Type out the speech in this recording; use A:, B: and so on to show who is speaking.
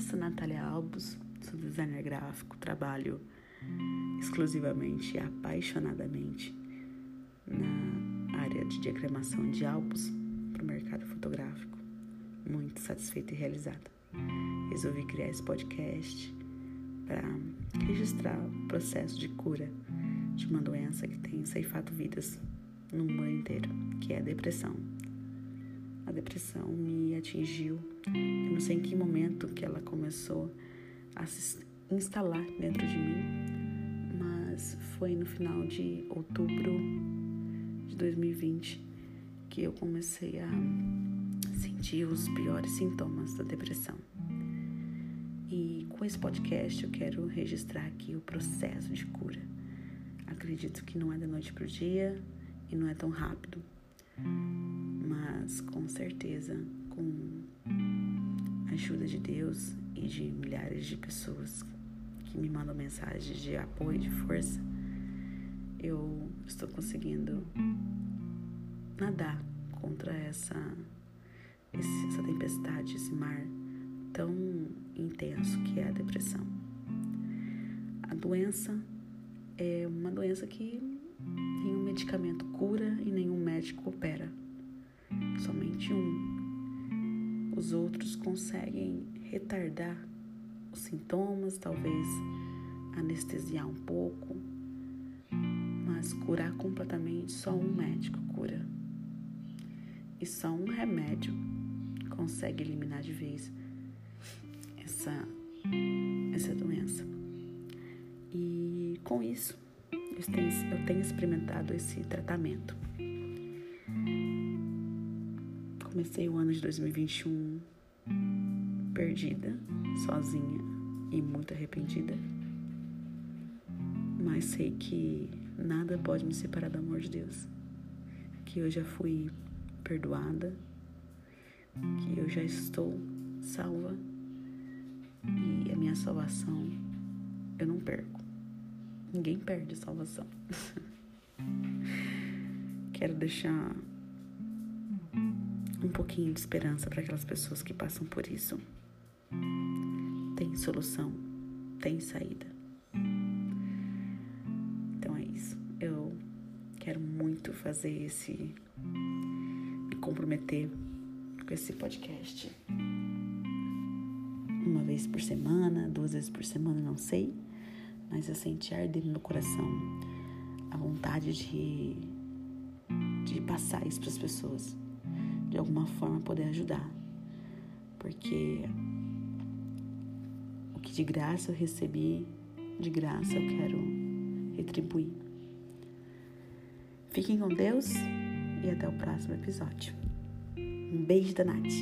A: sou Natália Albos, sou designer gráfico, trabalho exclusivamente e apaixonadamente na área de diagramação de álbuns para o mercado fotográfico. Muito satisfeita e realizada. Resolvi criar esse podcast para registrar o processo de cura de uma doença que tem ceifado vidas no mundo inteiro, que é a depressão. A depressão me atingiu, eu não sei em que momento que ela começou a se instalar dentro de mim, mas foi no final de outubro de 2020 que eu comecei a sentir os piores sintomas da depressão. E com esse podcast eu quero registrar aqui o processo de cura. Acredito que não é da noite para o dia e não é tão rápido, mas com certeza, com a ajuda de Deus e de milhares de pessoas que me mandam mensagens de apoio, de força, eu estou conseguindo nadar contra essa, essa tempestade, esse mar tão intenso que é a depressão. A doença é uma doença que nenhum medicamento cura e nenhum médico opera. Somente um. Os outros conseguem retardar os sintomas, talvez anestesiar um pouco, mas curar completamente só um médico cura. E só um remédio consegue eliminar de vez essa, essa doença. E com isso, eu tenho, eu tenho experimentado esse tratamento. Comecei o ano de 2021 perdida, sozinha e muito arrependida. Mas sei que nada pode me separar do amor de Deus. Que eu já fui perdoada, que eu já estou salva e a minha salvação eu não perco. Ninguém perde salvação. Quero deixar um pouquinho de esperança para aquelas pessoas que passam por isso. Tem solução, tem saída. Então é isso. Eu quero muito fazer esse. me comprometer com esse podcast uma vez por semana, duas vezes por semana, não sei, mas eu senti arder no meu coração a vontade de, de passar isso para as pessoas, de alguma forma poder ajudar, porque o que de graça eu recebi, de graça eu quero retribuir. Fiquem com Deus e até o próximo episódio. Um beijo da Nath.